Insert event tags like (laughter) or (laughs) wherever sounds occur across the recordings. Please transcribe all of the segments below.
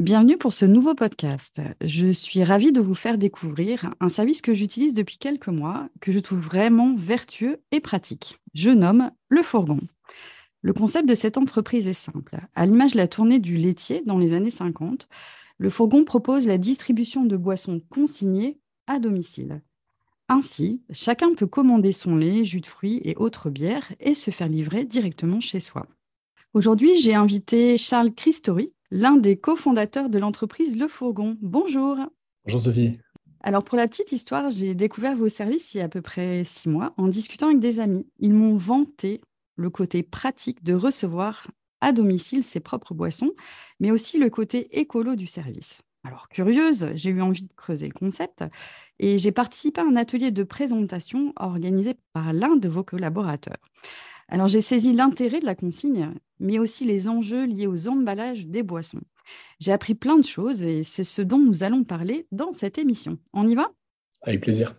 Bienvenue pour ce nouveau podcast. Je suis ravie de vous faire découvrir un service que j'utilise depuis quelques mois, que je trouve vraiment vertueux et pratique. Je nomme le fourgon. Le concept de cette entreprise est simple. À l'image de la tournée du laitier dans les années 50, le fourgon propose la distribution de boissons consignées à domicile. Ainsi, chacun peut commander son lait, jus de fruits et autres bières et se faire livrer directement chez soi. Aujourd'hui, j'ai invité Charles Christori, l'un des cofondateurs de l'entreprise Le Fourgon. Bonjour. Bonjour Sophie. Alors pour la petite histoire, j'ai découvert vos services il y a à peu près six mois en discutant avec des amis. Ils m'ont vanté le côté pratique de recevoir à domicile ses propres boissons, mais aussi le côté écolo du service. Alors curieuse, j'ai eu envie de creuser le concept et j'ai participé à un atelier de présentation organisé par l'un de vos collaborateurs. Alors j'ai saisi l'intérêt de la consigne, mais aussi les enjeux liés aux emballages des boissons. J'ai appris plein de choses et c'est ce dont nous allons parler dans cette émission. On y va? Avec plaisir.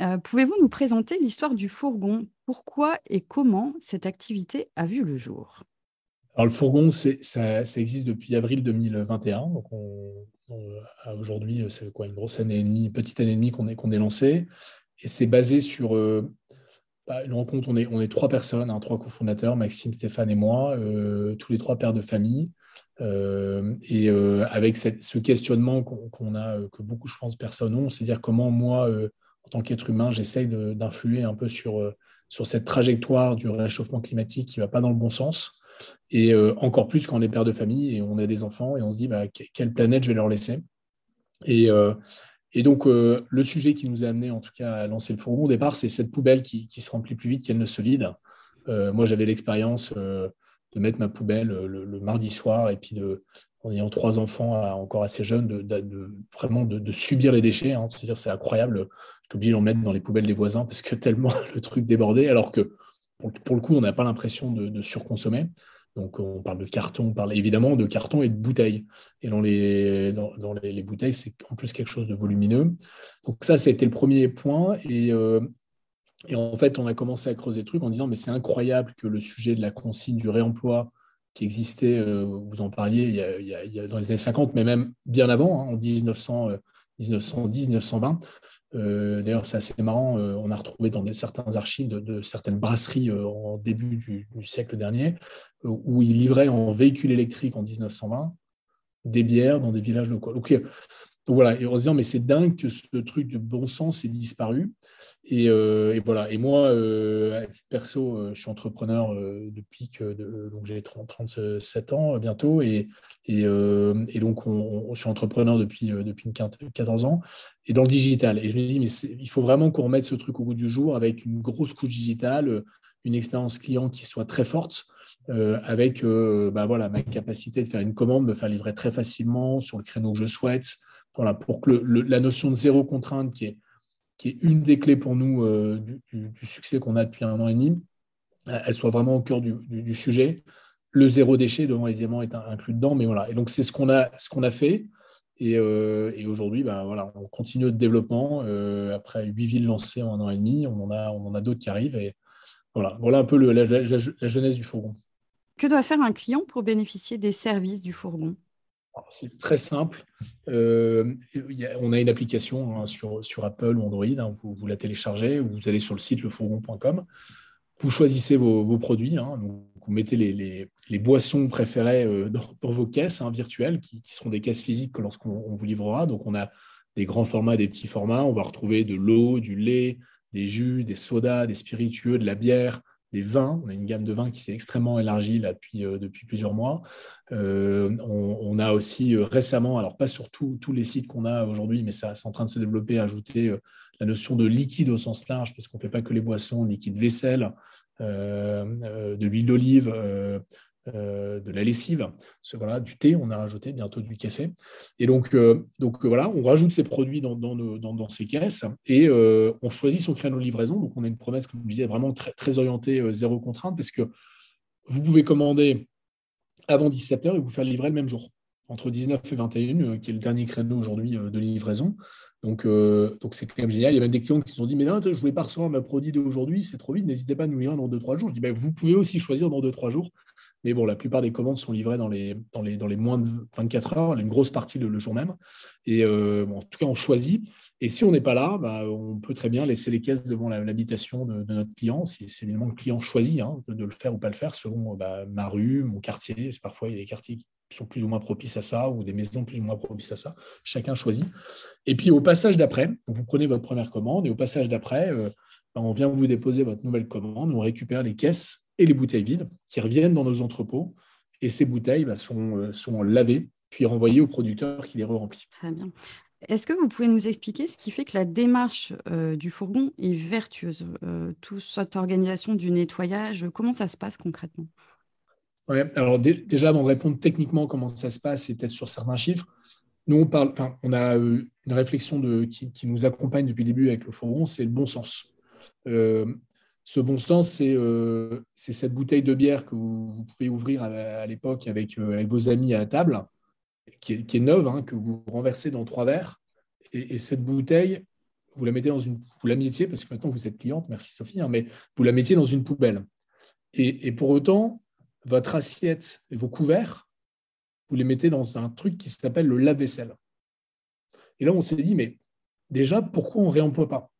Euh, Pouvez-vous nous présenter l'histoire du fourgon? Pourquoi et comment cette activité a vu le jour? Alors le fourgon, ça, ça, existe depuis avril 2021. Donc aujourd'hui, c'est quoi une grosse année et demie, petite année et demie qu'on est, est lancé. Et c'est basé sur euh, bah, une rencontre, on est, on est trois personnes, hein, trois cofondateurs, Maxime, Stéphane et moi, euh, tous les trois pères de famille. Euh, et euh, avec ce questionnement qu'on a, que beaucoup, je pense, personnes ont, c'est-à-dire comment moi, en tant qu'être humain, j'essaye d'influer un peu sur, sur cette trajectoire du réchauffement climatique qui ne va pas dans le bon sens. Et encore plus quand on est père de famille et on a des enfants et on se dit bah, quelle planète je vais leur laisser. Et, et donc, euh, le sujet qui nous a amené, en tout cas, à lancer le fourgon au départ, c'est cette poubelle qui, se remplit plus vite qu'elle ne se vide. Euh, moi, j'avais l'expérience euh, de mettre ma poubelle le, mardi soir et puis, de, en ayant trois enfants encore assez jeunes, de, vraiment de, subir les déchets. Hein. C'est-à-dire, c'est incroyable. J'étais obligé d'en mettre dans les poubelles des voisins parce que tellement (laughs) le truc débordait, alors que pour le coup, on n'a pas l'impression de, surconsommer. Donc, on parle de carton, on parle évidemment de carton et de bouteilles. Et dans les, bouteilles, c'est en plus quelque chose de volumineux. Donc, ça, ça le premier point. Et, euh, et, en fait, on a commencé à creuser le truc en disant mais c'est incroyable que le sujet de la consigne du réemploi qui existait, euh, vous en parliez, y, a, dans les années 50, mais même bien avant, hein, en 1900, 1910, 1920, euh, d'ailleurs, c'est assez marrant, euh, on a retrouvé dans certains archives de, certaines brasseries euh, en début du, siècle dernier, où ils livraient en véhicule électrique en 1920 des bières dans des villages locaux. Donc, voilà, et se disant, mais c'est dingue que ce truc de bon sens ait disparu. Euh, et, voilà. Et moi, euh, perso, euh, je suis entrepreneur depuis que donc j'ai 37 ans bientôt, et, donc je suis entrepreneur depuis depuis 14 ans, et dans le digital. Et je me dis, mais il faut vraiment qu'on remette ce truc au goût du jour avec une grosse couche digitale, une expérience client qui soit très forte. avec bah voilà, ma capacité de faire une commande, me faire livrer très facilement sur le créneau que je souhaite, voilà, pour que la notion de zéro contrainte qui est qui est une des clés pour nous euh, du, succès qu'on a depuis un an et demi, euh, elle soit vraiment au cœur du, sujet. Le zéro déchet devant évidemment être inclus dedans, mais voilà. Et donc c'est ce qu'on a, ce qu'on a fait. Et, euh, aujourd'hui, ben, voilà, on continue notre développement. après huit villes lancées en un an et demi, on en a, on en a d'autres qui arrivent. Et voilà, voilà un peu la, la jeunesse du fourgon. Que doit faire un client pour bénéficier des services du fourgon? C'est très simple. Euh, on a une application hein, sur, sur, Apple ou Android. Hein, vous, vous, la téléchargez, vous allez sur le site lefourgon.com. Vous choisissez vos, produits. Hein, vous mettez les, les, boissons préférées euh, dans, vos caisses virtuelles, qui, seront des caisses physiques lorsqu'on vous livrera. Donc, on a des grands formats, des petits formats. On va retrouver de l'eau, du lait, des jus, des sodas, des spiritueux, de la bière, des vins. On a une gamme de vins qui s'est extrêmement élargie là, depuis, euh, depuis plusieurs mois. Euh, on, a aussi euh, récemment, alors pas sur tous les sites qu'on a aujourd'hui, mais ça c'est en train de se développer, ajouter la notion de liquide au sens large, parce qu'on ne fait pas que les boissons, liquide vaisselle, de l'huile d'olive, euh, de la lessive, voilà, du thé, on a rajouté bientôt du café. Et donc, euh, donc euh, voilà, on rajoute ces produits dans, dans, ces caisses et on choisit son créneau de livraison. Donc on a une promesse, comme je disais, vraiment très, orientée, zéro contrainte, parce que vous pouvez commander avant 17h et vous faire livrer le même jour, entre 19 et 21, qui est le dernier créneau aujourd'hui de livraison. Donc, donc c'est quand même génial. Il y a même des clients qui se sont dit Mais non, je ne voulais pas recevoir ma produit d'aujourd'hui, c'est trop vite, n'hésitez pas à nous livrer dans 2-3 jours. Je dis ben, Vous pouvez aussi choisir dans 2-3 jours. Mais bon, la plupart des commandes sont livrées dans les, dans les, dans les moins de 24 heures, une grosse partie le, jour même. Et euh, en tout cas, on choisit. Et si on n'est pas là, bah, on peut très bien laisser les caisses devant l'habitation de, notre client. Si c'est évidemment le client choisit hein, de, le faire ou pas le faire, selon bah, ma rue, mon quartier. Parfois, il y a des quartiers qui sont plus ou moins propices à ça, ou des maisons plus ou moins propices à ça. Chacun choisit. Et puis, au passage d'après, vous prenez votre première commande, et au passage d'après, euh, on vient vous déposer votre nouvelle commande, on récupère les caisses et les bouteilles vides qui reviennent dans nos entrepôts. Et ces bouteilles bah, sont, euh, sont lavées, puis renvoyées au producteur qui les re-remplit. Très bien. Est-ce que vous pouvez nous expliquer ce qui fait que la démarche euh, du fourgon est vertueuse euh, Toute cette organisation du nettoyage, comment ça se passe concrètement? Alors déjà, avant de répondre techniquement comment ça se passe, et peut-être sur certains chiffres, nous, on, parle, on a une réflexion de, qui, qui, nous accompagne depuis le début avec le fourgon, c'est le bon sens. Euh, ce bon sens, euh, c'est cette bouteille de bière que vous, pouvez ouvrir à, l'époque euh, avec, vos amis à la table, qui est, neuve, hein, que vous renversez dans trois verres. Et, cette bouteille, vous la mettez dans une. Vous la mettiez, parce que maintenant vous êtes cliente, merci Sophie, hein, mais vous la mettiez dans une poubelle. Et, pour autant, votre assiette et vos couverts, vous les mettez dans un truc qui s'appelle le lave-vaisselle. Et là, on s'est dit, mais déjà, pourquoi on ne réemploie pas?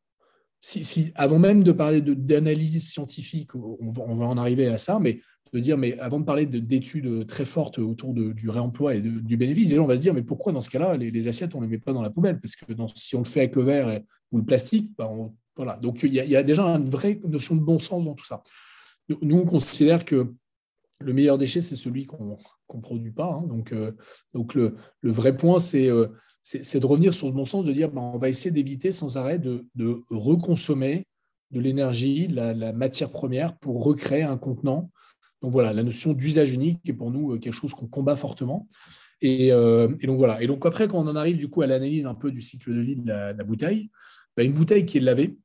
Avant même de parler d'analyse scientifique, on va, en arriver à ça, mais de dire, mais avant de parler d'études très fortes autour du réemploi et du bénéfice, on va se dire, mais pourquoi dans ce cas-là, les, assiettes, on ne les met pas dans la poubelle? Parce que si on le fait avec le verre ou le plastique, bah, voilà. Donc il y, a, déjà une vraie notion de bon sens dans tout ça. Nous, on considère que le meilleur déchet, c'est celui qu'on ne produit pas. Hein. Donc, euh, le, vrai point, c'est euh, c'est de revenir sur ce bon sens, de dire ben, on va essayer d'éviter sans arrêt de, reconsommer de l'énergie, de la, matière première pour recréer un contenant. Donc voilà, la notion d'usage unique est pour nous euh, quelque chose qu'on combat fortement. Euh, et, donc voilà. Et donc après, quand on en arrive du coup à l'analyse un peu du cycle de vie de la, bouteille, ben, une bouteille qui est lavée,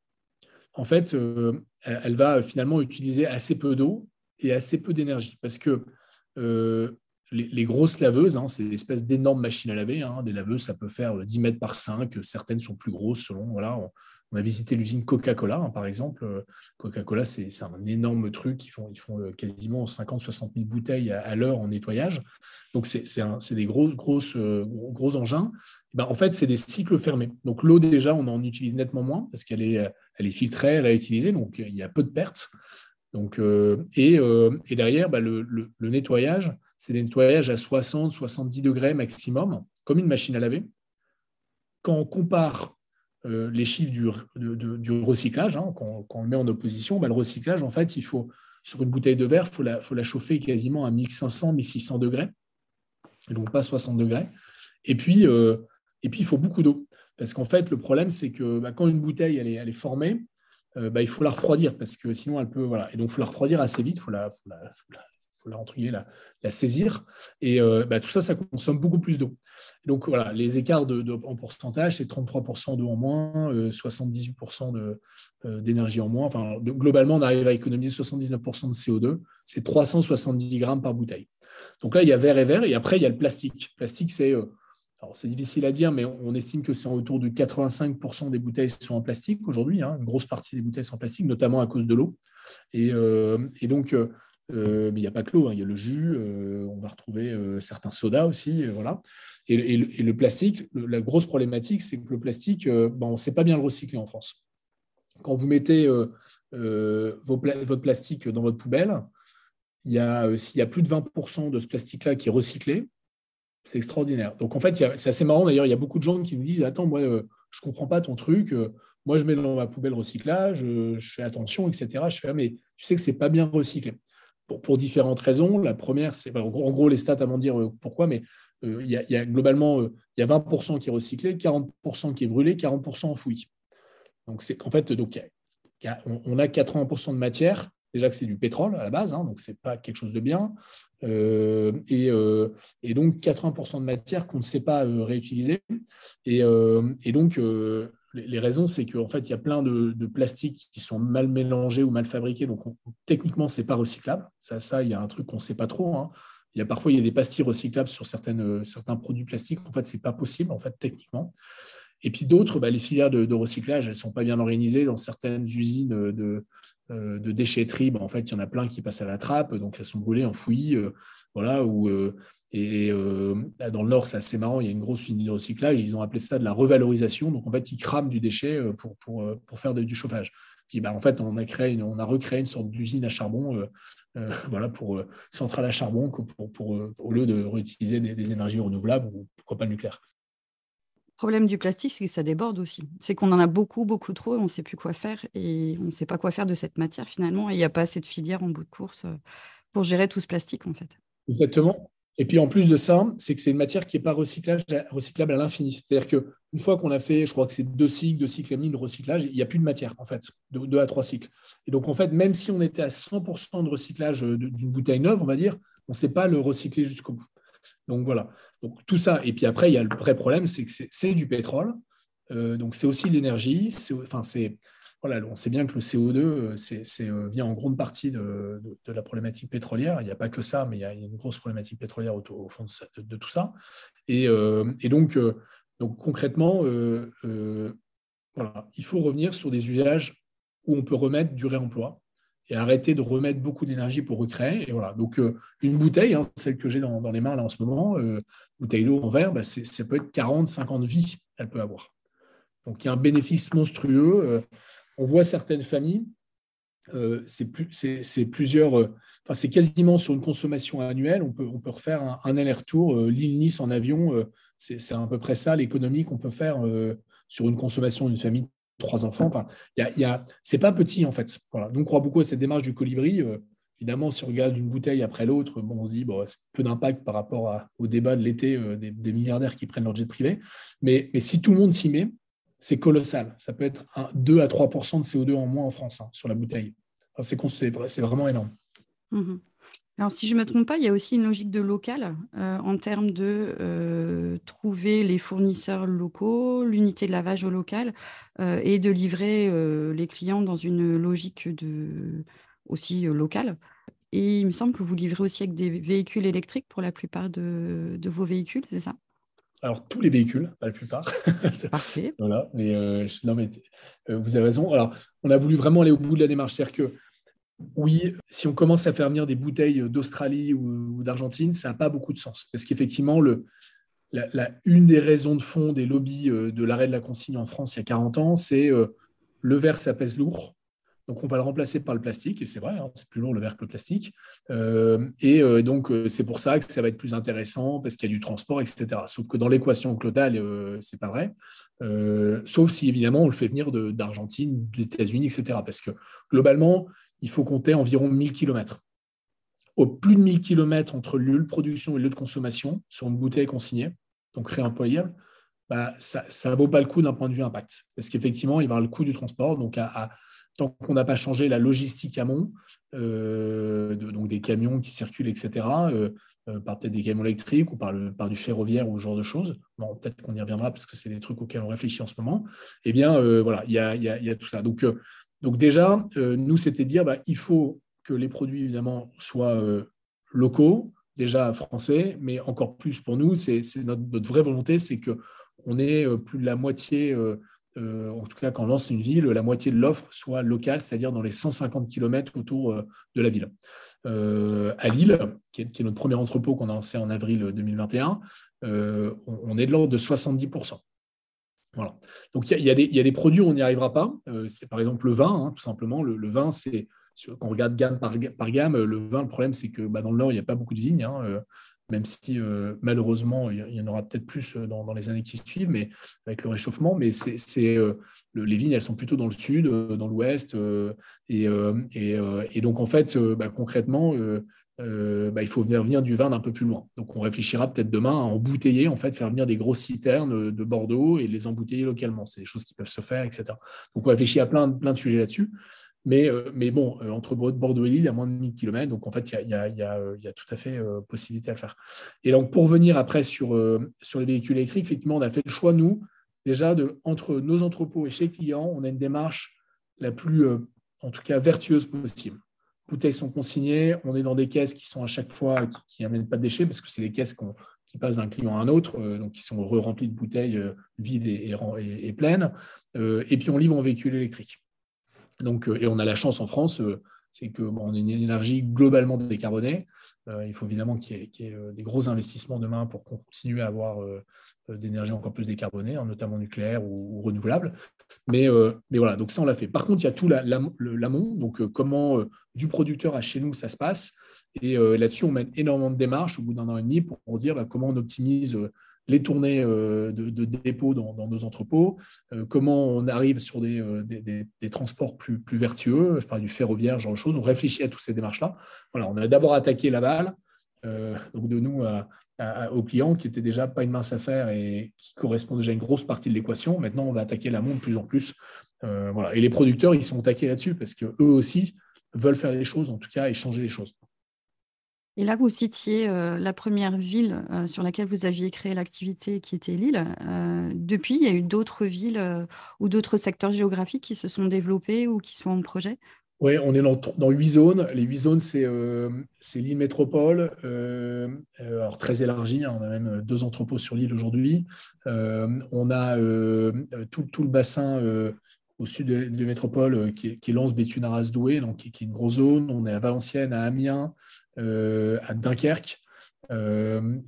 en fait, euh, elle, va finalement utiliser assez peu d'eau et assez peu d'énergie parce que les, grosses laveuses, hein, c'est des espèces d'énormes machines à laver. Hein. Des laveuses, ça peut faire 10 mètres par 5. Certaines sont plus grosses selon. Voilà, on, a visité l'usine Coca-Cola, hein, par exemple. Coca-Cola, c'est un énorme truc. Ils font, ils font euh, quasiment 50-60 000 bouteilles à, l'heure en nettoyage. Donc, c'est des gros, euh, gros, engins. ben, en fait, c'est des cycles fermés. Donc, l'eau, déjà, on en utilise nettement moins parce qu'elle est, elle est filtrée, réutilisée. Donc, il y a peu de pertes. Donc, euh, et, et, derrière, bah, le, nettoyage, c'est des nettoyages à 60, 70 degrés maximum, comme une machine à laver. Quand on compare euh, les chiffres du, recyclage, hein, quand, on le met en opposition, bah, le recyclage, en fait, il faut, sur une bouteille de verre, il faut la, chauffer quasiment à 1500, 1600 degrés, et donc pas 60 degrés. Et puis, euh, et puis il faut beaucoup d'eau. Parce qu'en fait, le problème, c'est que bah, quand une bouteille elle est, formée, euh, bah, il faut la refroidir parce que sinon elle peut. Voilà. Et donc, il faut la refroidir assez vite, il faut la, la, la, saisir. Et euh, bah, tout ça, ça consomme beaucoup plus d'eau. Donc voilà, les écarts de, en pourcentage, c'est 33% d'eau en moins, 78% euh, euh, d'énergie en moins. Enfin, globalement, on arrive à économiser 79% de CO2. C'est 370 grammes par bouteille. Donc là, il y a verre et verre, et après, il y a le plastique. Le plastique, c'est c'est difficile à dire, mais on estime que c'est autour de 85% des bouteilles sont en plastique aujourd'hui. Hein. Une grosse partie des bouteilles sont en plastique, notamment à cause de l'eau. Et, et, donc, euh, mais il n'y a pas que l'eau, hein. il y a le jus, euh, on va retrouver euh, certains sodas aussi. voilà. Et, le, plastique, la grosse problématique, c'est que le plastique, on ne sait pas bien le recycler en France. Quand vous mettez votre plastique dans votre poubelle, s'il y a plus de 20% de ce plastique-là qui est recyclé, c'est extraordinaire. Donc en fait, c'est assez marrant d'ailleurs, il y a beaucoup de gens qui nous disent Attends, moi, je ne comprends pas ton truc moi, je mets dans ma poubelle recyclage, je fais attention, etc. Je fais, ah, mais tu sais que c'est pas bien recyclé. Pour, différentes raisons. La première, c'est en gros, les stats avant de dire pourquoi, mais il y, a, globalement il y a 20% qui est recyclé, 40% qui est brûlé, 40% enfoui. Donc, c'est qu'en fait, donc, on, a 80% de matière déjà que c'est du pétrole à la base, hein, donc ce n'est pas quelque chose de bien. Euh, euh, et, donc 80% de matière qu'on ne sait pas euh, réutiliser. Et, donc les, raisons, c'est qu'en fait, il y a plein de, plastiques qui sont mal mélangés ou mal fabriqués, donc techniquement, ce n'est pas recyclable. Ça, ça, il y a un truc qu'on ne sait pas trop. Hein. Il y a parfois il y a des pastilles recyclables sur certains produits plastiques. En fait, ce n'est pas possible, en fait, techniquement. Et puis d'autres, bah, les filières de, recyclage, elles ne sont pas bien organisées. Dans certaines usines de, euh, de déchetterie, bah, en fait, il y en a plein qui passent à la trappe, donc elles sont brûlées, enfouies. Euh, voilà, euh, et dans le Nord, c'est assez marrant, il y a une grosse usine de recyclage, ils ont appelé ça de la revalorisation. Donc, en fait, ils crament du déchet pour, pour, pour faire du chauffage. Puis, bah, en fait, on a, créé on a recréé une sorte d'usine à charbon, (laughs) voilà, pour centrale à charbon, pour, pour, au lieu de réutiliser des, des énergies renouvelables, ou pourquoi pas le nucléaire. Problème du plastique, c'est que ça déborde aussi. C'est qu'on en a beaucoup, beaucoup trop, et on ne sait plus quoi faire, et on ne sait pas quoi faire de cette matière finalement, et il n'y a pas assez de filières en bout de course euh, pour gérer tout ce plastique en fait. Exactement. Et puis en plus de ça, c'est que c'est une matière qui n'est pas recyclable à l'infini. C'est-à-dire qu'une fois qu'on a fait, je crois que c'est deux cycles, deux cycles et demi de recyclage, il n'y a plus de matière en fait, de deux à trois cycles. Et donc en fait, même si on était à 100% de recyclage euh, d'une bouteille neuve, on va dire, on ne sait pas le recycler jusqu'au bout. Donc voilà. Tout ça. Et puis après, il y a le vrai problème, c'est que c'est du pétrole. Euh, donc c'est aussi de l'énergie. Enfin, c'est voilà, on sait bien que le CO2 euh, euh, vient en grande partie de, la problématique pétrolière. Il n'y a pas que ça, mais il y a une grosse problématique pétrolière au, fond de, tout ça. Et, donc, donc concrètement, il faut revenir sur des usages où on peut remettre du réemploi et arrêter de remettre beaucoup d'énergie pour recréer. Et voilà. Donc, euh, une bouteille, hein, celle que j'ai dans, les mains là en ce moment, euh, bouteille d'eau en verre, bah, ça peut être 40, 50 vies, elle peut avoir. Donc, il y a un bénéfice monstrueux. Euh, on voit certaines familles, c'est plus, plusieurs, enfin, c'est quasiment sur une consommation annuelle, on peut, on peut refaire un, un aller-retour, l'île-Nice en avion, c'est à peu près ça l'économie qu'on peut faire sur une consommation d'une famille trois enfants. Enfin, y c'est pas petit en fait. Donc, on croit beaucoup à cette démarche du colibri. Euh, évidemment, si on regarde une bouteille après l'autre, bon, on se dit bon, c'est peu d'impact par rapport au débat de l'été euh, des, milliardaires qui prennent leur jet privé. Mais, si tout le monde s'y met, c'est colossal. Ça peut être un, 2 à 3% de CO2 en moins en France hein, sur la bouteille. c'est, vraiment énorme. Mmh alors, si je ne me trompe pas, il y a aussi une logique de local euh, en termes de euh, trouver les fournisseurs locaux, l'unité de lavage au local euh, et de livrer les clients dans une logique de, aussi locale. Et il me semble que vous livrez aussi avec des véhicules électriques pour la plupart de, vos véhicules, c'est ça? Alors, tous les véhicules, pas la plupart. (laughs) Parfait. voilà, mais, non, mais vous avez raison. Alors, on a voulu vraiment aller au bout de la démarche. C'est-à-dire que oui, si on commence à faire venir des bouteilles d'Australie ou, d'Argentine, ça n'a pas beaucoup de sens. Parce qu'effectivement, une des raisons de fond des lobbies euh, de l'arrêt de la consigne en France il y a 40 ans, c'est euh, le verre, ça pèse lourd. Donc, on va le remplacer par le plastique, et c'est vrai, hein, c'est plus lourd le verre que le plastique. Euh, et donc, c'est pour ça que ça va être plus intéressant, parce qu'il y a du transport, etc. Sauf que dans l'équation totale, c'est pas vrai. sauf si, évidemment, on le fait venir d'Argentine, des États-Unis, etc. Parce que globalement, il faut compter environ 1000 km. Au plus de 1000 km entre le lieu de production et le lieu de consommation sur une bouteille consignée, donc réemployable, bah, ça ne vaut pas le coup d'un point de vue impact. Parce qu'effectivement, il va y avoir le coût du transport. Donc, tant qu'on n'a pas changé la logistique amont, euh, donc des camions qui circulent, etc., euh, euh, par peut-être des camions électriques ou par, du ferroviaire ou ce genre de choses, peut-être qu'on y reviendra parce que c'est des trucs auxquels on réfléchit en ce moment, eh bien, voilà, il y a, y a, tout ça. Donc, donc déjà, euh, nous, c'était dire, bah, il faut que les produits, évidemment, soient euh, locaux, déjà français, mais encore plus pour nous, c'est notre, vraie volonté, c'est qu'on ait euh, plus de la moitié, en tout cas quand on lance une ville, la moitié de l'offre soit locale, c'est-à-dire dans les 150 km autour de la ville. à Lille, qui est, notre premier entrepôt qu'on a lancé en avril 2021, on est de l'ordre de 70%. Donc il y, a des produits où on n'y arrivera pas. Euh, par exemple le vin, hein, tout simplement. Le, vin, c'est quand on regarde gamme par, gamme, le vin, le problème c'est que bah, dans le Nord, il n'y a pas beaucoup de vignes. Hein, euh, même si malheureusement, il y en aura peut-être plus dans, les années qui suivent, mais avec le réchauffement. Mais les vignes, elles sont plutôt dans le sud, dans l'ouest. Et, et, donc, en fait, bah, concrètement, bah, il faut venir, du vin d'un peu plus loin. Donc, on réfléchira peut-être demain à embouteiller, en fait, faire venir des grosses citernes de Bordeaux et les embouteiller localement. C'est des choses qui peuvent se faire, etc. Donc, on réfléchit à plein, plein de sujets là-dessus. Mais, euh, mais bon, euh, entre Bordeaux et Lille, il y a moins de 1000 km, donc en fait, il y a, tout à fait euh, possibilité à le faire. Et donc, pour venir après sur, les véhicules électriques, effectivement, on a fait le choix, nous, déjà, de, entre nos entrepôts et chez clients, on a une démarche la plus, en tout cas, vertueuse possible. Bouteilles sont consignées, on est dans des caisses qui sont à chaque fois, qui n'amènent pas de déchets, parce que c'est des caisses qui passent d'un client à un autre, donc qui sont re-remplies de bouteilles vides et, pleines. et puis, on livre en véhicule électrique. Donc, euh, et on a la chance en France, euh, c'est qu'on a une énergie globalement décarbonée. Euh, il faut évidemment qu'il y, ait des gros investissements demain pour qu'on continue à avoir d'énergie encore plus décarbonée, hein, notamment nucléaire ou, renouvelable. Mais, mais, voilà, donc ça, on l'a fait. Par contre, il y a tout l'amont, donc comment du producteur à chez nous, ça se passe. Et là-dessus, on mène énormément de démarches au bout d'un an et demi pour, dire bah, comment on optimise les tournées euh, de, dépôts dans, nos entrepôts, euh, comment on arrive sur euh, des, des, transports plus, vertueux, je parle du ferroviaire, genre de choses, on réfléchit à toutes ces démarches-là. On a d'abord attaqué Laval, donc de nous aux clients, qui n'était déjà pas une mince affaire et qui correspond déjà à une grosse partie de l'équation. Maintenant, on va attaquer l'amont de plus en plus. Et les producteurs, ils sont attaqués là-dessus parce qu'eux aussi veulent faire les choses, en tout cas, et changer les choses. Et là, vous citiez euh, la première ville euh, sur laquelle vous aviez créé l'activité, qui était Lille. Euh, depuis, il y a eu d'autres villes ou d'autres secteurs géographiques qui se sont développés ou qui sont en projet? Oui, on est dans, huit zones. Les huit zones, c'est l'île métropole, alors très élargie. Hein, on a même deux entrepôts sur l'île aujourd'hui. on a tout, tout, le bassin au sud de, métropole, euh, qui qui Lens, Béthune, Arras, Douai, donc qui, est une grosse zone. On est à Valenciennes, à Amiens, à Dunkerque. Euh,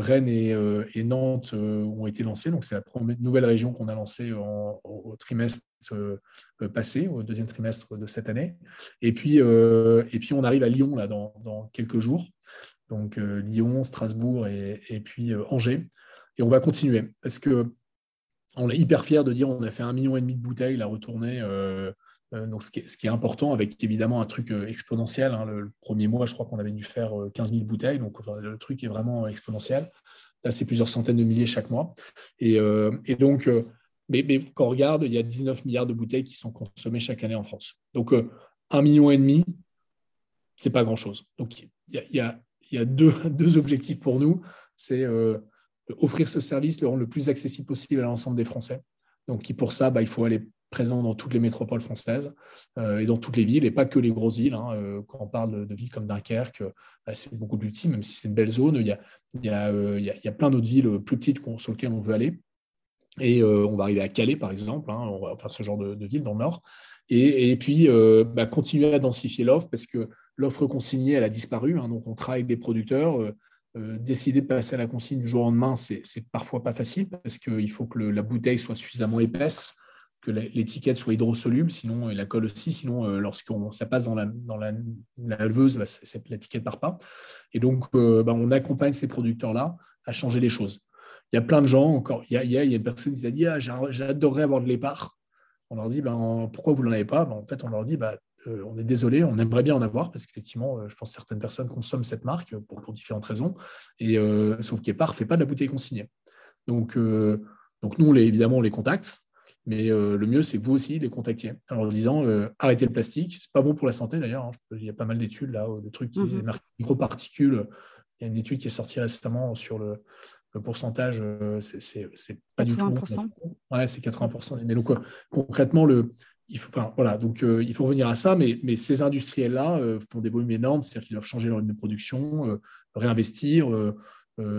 Rennes et, Nantes ont été lancés. Donc, c'est la nouvelle région qu'on a lancée au trimestre passé, au deuxième trimestre de cette année. Et puis, et puis on arrive à Lyon là, dans, quelques jours. Donc, Lyon, Strasbourg et, puis Angers. Et on va continuer parce que on est hyper fier de dire on a fait un million et demi de bouteilles la retournée. Euh, euh, donc ce qui, est, important, avec évidemment un truc euh, exponentiel. Hein. le, premier mois, je crois qu'on avait dû faire 15 000 bouteilles, donc le truc est vraiment exponentiel. Là, c'est plusieurs centaines de milliers chaque mois. Et, donc, mais, quand on regarde, il y a 19 milliards de bouteilles qui sont consommées chaque année en France. Donc, un million et demi, c'est pas grand-chose. Donc, il y a, deux, (laughs) deux, objectifs pour nous. C'est offrir ce service, le rendre le plus accessible possible à l'ensemble des Français. Donc, pour ça, bah, il faut aller présent dans toutes les métropoles françaises euh, et dans toutes les villes, et pas que les grosses villes. Hein. Euh, quand on parle de, villes comme Dunkerque, bah, c'est beaucoup plus petit, même si c'est une belle zone. Il y a, il y a, euh, il y a plein d'autres villes plus petites sur lesquelles on veut aller. Et on va arriver à Calais, par exemple, hein, on va faire ce genre de, ville dans le Nord. Et, puis, bah, continuer à densifier l'offre parce que l'offre consignée, elle a disparu. Hein. donc, on travaille avec des producteurs. Euh, décider de passer à la consigne du jour au lendemain, c'est parfois pas facile parce qu'il faut que la bouteille soit suffisamment épaisse, que l'étiquette soit hydrosoluble, sinon et la colle aussi, sinon euh, lorsqu'on ça passe dans la, dans la, la bah, part pas. Et donc, euh, bah, on accompagne ces producteurs-là à changer les choses. Il y a plein de gens, encore, il y a, il y a une personne qui a dit ah, j'adorerais avoir de l'épar. On leur dit ben, pourquoi vous n'en avez pas? Ben, En fait, on leur dit bah, euh, on est désolé, on aimerait bien en avoir parce qu'effectivement, euh, je pense que certaines personnes consomment cette marque pour, différentes raisons. Et euh, sauf qu'Epar ne fait pas de la bouteille consignée. Donc, donc nous, évidemment, on les contacte. Mais le mieux, c'est que vous aussi les contactiez en leur disant arrêtez le plastique. C'est pas bon pour la santé d'ailleurs. Hein. Il y a pas mal d'études là, de trucs qui disent mmh des microparticules. Il y a une étude qui est sortie récemment sur le, pourcentage. c'est pas du tout. Ouais, c'est 80%. Mais donc concrètement, le, il faut, voilà, donc euh, il faut revenir à ça, mais, mais ces industriels-là euh, font des volumes énormes, c'est-à-dire qu'ils doivent changer leur ligne de production, euh, réinvestir,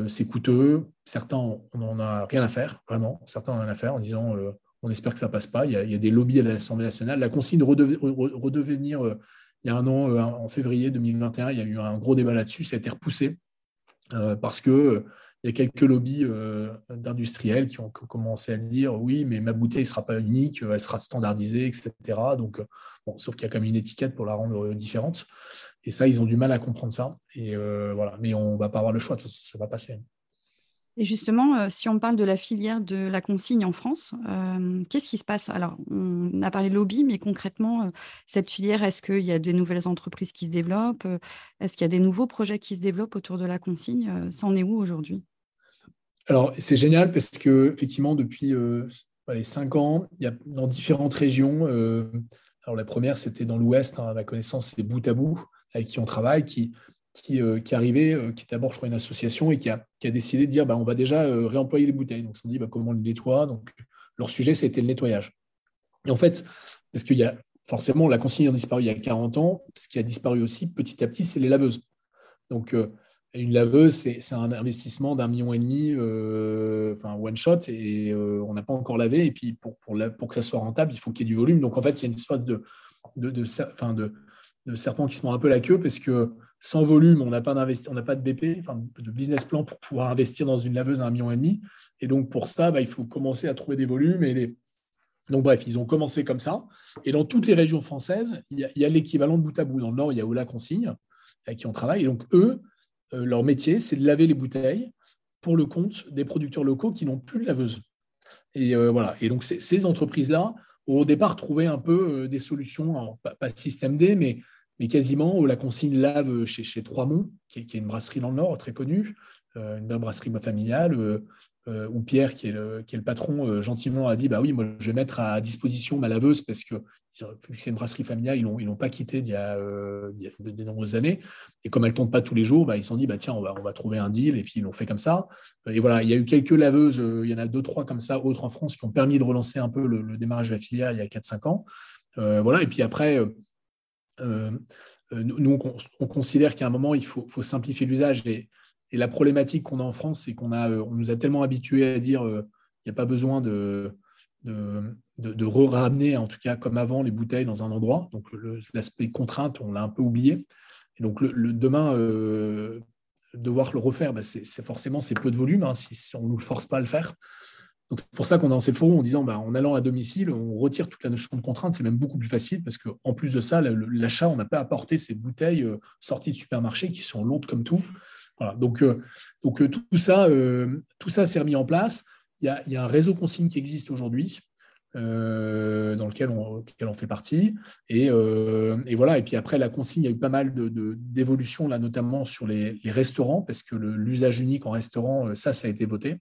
c'est coûteux. Certains, on n'en a rien à faire, vraiment. Certains en ont rien à faire en disant on espère que ça passe pas. Il y a, des lobbies à l'Assemblée nationale. La consigne de redevenir, il y a un an, en février 2021, il y a eu un gros débat là-dessus, ça a été repoussé parce que il y a quelques lobbies d'industriels qui ont commencé à dire oui, mais ma bouteille ne sera pas unique, elle sera standardisée, etc. Donc, bon, sauf qu'il y a quand même une étiquette pour la rendre différente. Et ça, ils ont du mal à comprendre ça. Et voilà. Mais on ne va pas avoir le choix, ça va passer. Et justement, euh, si on parle de la filière de la consigne en France, euh, qu'est-ce qui se passe? Alors, on a parlé lobby, mais concrètement, euh, cette filière, est-ce qu'il y a de nouvelles entreprises qui se développent? Est-ce qu'il y a des nouveaux projets qui se développent autour de la consigne? Ça est où aujourd'hui? Alors, c'est génial parce que effectivement, depuis les cinq ans, il y a dans différentes régions. alors, la première, c'était dans l'Ouest, hein, à ma connaissance, c'est Bout à Bout, avec qui on travaille, qui qui, euh, qui est arrivé, euh, qui est d'abord, je une association et qui a, décidé de dire bah, on va déjà euh, réemployer les bouteilles. Donc, on s'est dit bah, comment on les nettoie? Donc, leur sujet, c'était le nettoyage. Et en fait, parce qu'il y a forcément la consigne a disparu il y a 40 ans, ce qui a disparu aussi petit à petit, c'est les laveuses. Donc, une laveuse, c'est un investissement d'un million et demi, enfin one shot, et on n'a pas encore lavé. Et puis pour, que ça soit rentable, il faut qu'il y ait du volume. Donc en fait, il y a une sorte de, de, de, de, de serpent qui se mord un peu la queue parce que sans volume, on n'a pas, pas de BP, enfin, de business plan pour pouvoir investir dans une laveuse à un million et demi. Et donc, pour ça, bah, il faut commencer à trouver des volumes. Et Donc, bref, ils ont commencé comme ça. Et dans toutes les régions françaises, il y a, l'équivalent de bout à bout. Dans le Nord, il y a Ola Consigne, avec qui on travaille. Et donc, eux, euh, leur métier, c'est de laver les bouteilles pour le compte des producteurs locaux qui n'ont plus de laveuse. Et euh, voilà. Et donc, ces entreprises-là au départ trouvé un peu euh, des solutions, pas, système D, mais quasiment où la consigne lave chez, chez Trois-Monts, qui, est une brasserie dans le Nord très connue, euh, une belle brasserie familiale, euh, euh, où Pierre, qui est le, qui est le patron, gentiment a dit Bah oui, moi je vais mettre à disposition ma laveuse parce que, vu que c'est une brasserie familiale, ils ne l'ont pas quittée il y a, a de, nombreuses années. Et comme elle ne tombe pas tous les jours, bah, ils se sont dit bah, Tiens, on va, on va trouver un deal. Et puis ils l'ont fait comme ça. Et voilà, il y a eu quelques laveuses, il y en a deux, trois comme ça, autres en France, qui ont permis de relancer un peu le, démarrage de la filière il y a 4-5 ans. voilà, et puis après euh, euh, nous, on, considère qu'à un moment, il faut, simplifier l'usage. Et, la problématique qu'on a en France, c'est qu'on euh, on nous a tellement habitués à dire il n'y a pas besoin de, de, ramener en tout cas comme avant, les bouteilles dans un endroit. Donc l'aspect contrainte, on l'a un peu oublié. Et donc le, demain, devoir le refaire, bah, c'est forcément c'est peu de volume hein, si, on ne nous force pas à le faire. Donc, c'est pour ça qu'on a lancé le forum en disant, bah, en allant à domicile, on retire toute la notion de contrainte. C'est même beaucoup plus facile parce qu'en plus de ça, l'achat, on n'a pas apporté ces bouteilles euh, sorties de supermarché qui sont lourdes comme tout. Donc, euh, donc euh, tout, ça, tout ça s'est remis en place. Il y, a, un réseau consigne qui existe aujourd'hui. Dans lequel on, on, fait partie. Et, voilà. Et puis après, la consigne, il y a eu pas mal d'évolutions, là, notamment sur les, restaurants, parce que l'usage unique en restaurant, ça, ça a été voté.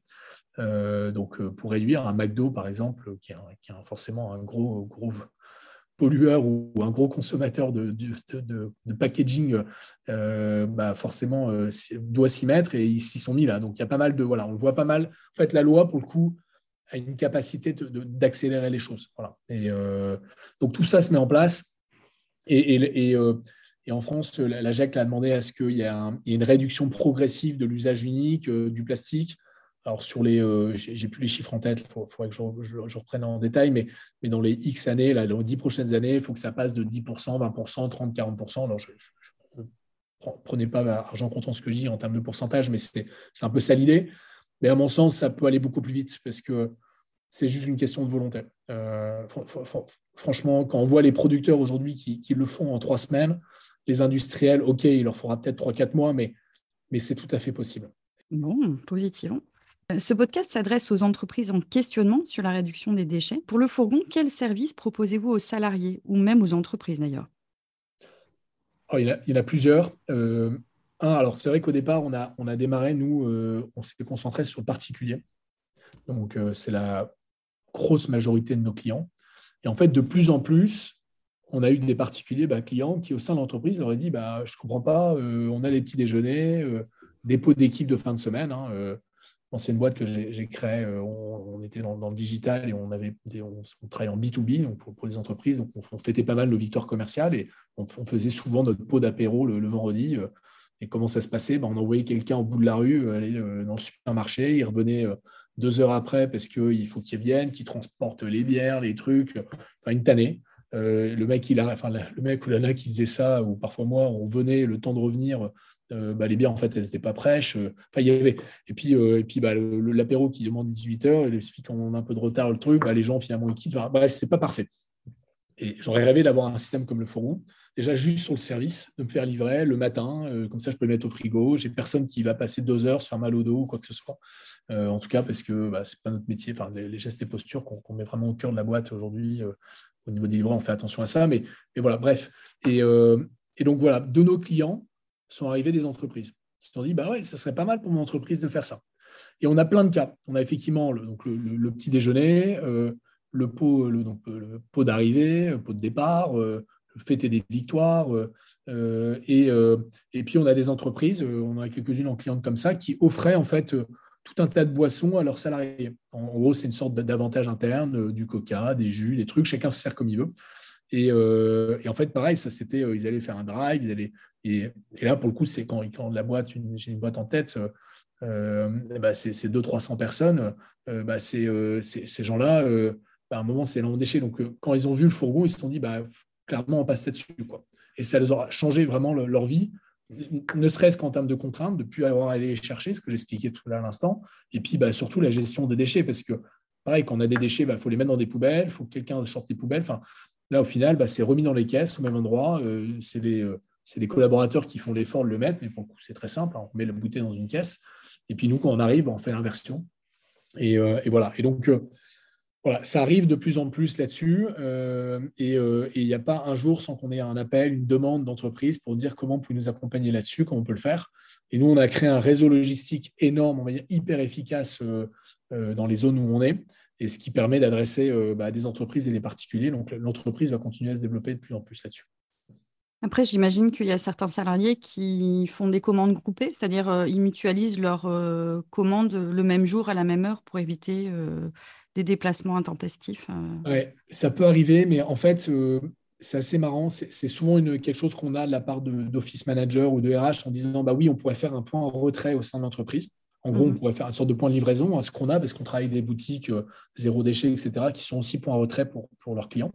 Euh, donc, euh, pour réduire un McDo, par exemple, qui est, forcément un gros, gros pollueur ou un gros consommateur de, de, packaging, euh, bah forcément doit s'y mettre et ils s'y sont mis là. Donc il y a pas mal de voilà, on voit pas mal. En fait, la loi pour le coup a une capacité d'accélérer les choses. Voilà. Et donc tout ça se met en place et, et, et en France, la, GEC a demandé à ce qu'il y ait une réduction progressive de l'usage unique du plastique alors sur les, euh, j'ai plus les chiffres en tête, il faudrait que je, reprenne en détail, mais, mais dans les X années, là, dans les 10 prochaines années, il faut que ça passe de 10%, 20%, 30, 40%. Alors je, ne prenez pas argent comptant ce que je dis en termes de pourcentage, mais c'est un peu ça l'idée. Mais à mon sens, ça peut aller beaucoup plus vite parce que c'est juste une question de volonté. Euh, franchement, quand on voit les producteurs aujourd'hui qui, qui, le font en trois semaines, les industriels, OK, il leur faudra peut-être 3-4 mois, mais, mais c'est tout à fait possible. Bon, positivement. Ce podcast s'adresse aux entreprises en questionnement sur la réduction des déchets. Pour le fourgon, quels services proposez-vous aux salariés ou même aux entreprises d'ailleurs? Oh, il, y en a plusieurs. Euh, un, alors c'est vrai qu'au départ, on a, on a démarré, nous, euh, on s'est concentré sur le particulier. Donc euh, c'est la grosse majorité de nos clients. Et en fait, de plus en plus, on a eu des particuliers bah, clients qui, au sein de l'entreprise, leur ont dit bah, Je ne comprends pas, on a des petits déjeuners, des pots d'équipe de fin de semaine. Hein, c'est une boîte que j'ai créée. Euh, on, était dans, le digital et on, avait on, travaillait en B2B donc pour, les entreprises. Donc, on, fêtait pas mal nos victoires commerciales et on, faisait souvent notre pot d'apéro le, vendredi. Euh, et comment ça se passait? Ben, On envoyait quelqu'un au bout de la rue euh, aller dans le supermarché. Il revenait deux heures après parce qu'il faut qu'il vienne, qu'il transporte les bières, les trucs. Enfin, une tannée. le mec, il enfin, le mec ou la qui faisait ça, ou parfois moi, on venait le temps de revenir bah, les bières, en fait, elles n'étaient pas fraîches. Enfin, il y avait. Et puis, puis bah, l'apéro qui demande 18 heures, il explique qu'on a un peu de retard, le truc, bah, les gens, finalement, ils quittent. Enfin, bref, pas parfait. Et j'aurais rêvé d'avoir un système comme le fourgon, déjà juste sur le service, de me faire livrer le matin, comme ça je peux le mettre au frigo. J'ai personne qui va passer deux heures, se faire mal au dos ou quoi que ce soit. en tout cas, parce que bah, ce n'est pas notre métier. Enfin, les, gestes et postures qu'on met vraiment au cœur de la boîte aujourd'hui, au niveau des livreurs, on fait attention à ça. Mais, voilà, bref. Et, donc voilà, de nos clients sont arrivés des entreprises qui se sont dit bah ouais, ça serait pas mal pour mon entreprise de faire ça. Et on a plein de cas. On a effectivement le, petit déjeuner, euh, le pot, le, le pot d'arrivée, le pot de départ, euh, fêter des victoires. Euh, et, et, puis on a des entreprises, on a quelques-unes en clientes comme ça, qui offraient en fait tout un tas de boissons à leurs salariés. En, gros, c'est une sorte d'avantage interne, du coca, des jus, des trucs, chacun se sert comme il veut. Euh, et, en fait, pareil, ça c'était, euh, ils allaient faire un drive, ils allaient, et, là pour le coup, c'est quand, quand la boîte, j'ai une boîte en tête, euh, bah, c'est 200-300 personnes, bah, ces gens-là, bah, à un moment, c'est énorme déchet. Donc quand ils ont vu le fourgon, ils se sont dit, bah, clairement, on passe là-dessus. Quoi. Et ça leur aura changé vraiment leur vie, ne serait-ce qu'en termes de contraintes, de ne plus avoir à aller chercher, ce que j'expliquais tout à l'instant, et puis bah, surtout la gestion des déchets, parce que pareil, quand on a des déchets, il bah, faut les mettre dans des poubelles, il faut que quelqu'un sorte les poubelles. Enfin, Là, au final, bah, c'est remis dans les caisses au même endroit. Euh, c'est les, euh, collaborateurs qui font l'effort de le mettre, mais pour le coup, c'est très simple. Hein. On met la bouteille dans une caisse. Et puis nous, quand on arrive, on fait l'inversion. Et, euh, voilà. Et donc, voilà, ça arrive de plus en plus là-dessus. et il n'y a pas un jour sans qu'on ait un appel, une demande d'entreprise pour dire comment vous pouvez nous accompagner là-dessus, comment on peut le faire. Et nous, on a créé un réseau logistique énorme, on va dire hyper efficace dans les zones où on est et ce qui permet d'adresser euh, bah, des entreprises et des particuliers. Donc l'entreprise va continuer à se développer de plus en plus là-dessus. Après, j'imagine qu'il y a certains salariés qui font des commandes groupées, c'est-à-dire euh, ils mutualisent leurs euh, commandes le même jour à la même heure pour éviter des déplacements intempestifs. Oui, ça peut arriver, mais en fait, c'est assez marrant. C'est souvent une, quelque chose qu'on a de la part d'office manager ou de RH en disant bah oui, on pourrait faire un point en retrait au sein de l'entreprise. En gros, on mhm. pourrait faire une sorte de point de livraison à ce qu'on a, parce qu'on travaille avec des boutiques euh, zéro déchet, etc., qui sont aussi points retrait pour, pour leurs clients.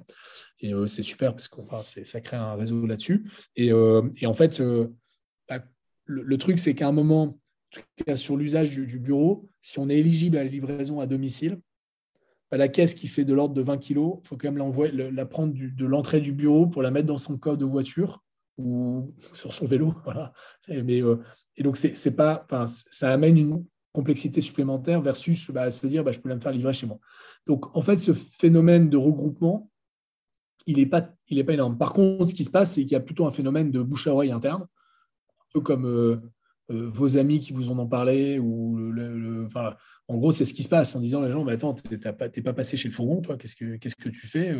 Et euh, c'est super, parce que ça crée un réseau là-dessus. Et, euh, en fait, bah, le, truc, c'est qu'à un moment, sur l'usage du, bureau, si on est éligible à la livraison à domicile, la caisse qui fait de l'ordre de 20 kg, il faut quand même la prendre de l'entrée du bureau pour la mettre dans son coffre de voiture ou sur son vélo. (laughs) Voilà. Mais, euh, et donc, c'est, pas, ça amène une complexité supplémentaire versus bah, se dire bah, je peux la me faire livrer chez moi. Donc, en fait, ce phénomène de regroupement, il n'est pas énorme. Par contre, ce qui se passe, c'est qu'il y a plutôt un phénomène de bouche à oreille interne, un peu comme euh, euh, vos amis qui vous en ont parlé, ou le, en gros, c'est ce qui se passe en disant les gens, bah, attends, tu n'es pas, pas, passé chez le fourgon, toi, qu'est-ce que, tu fais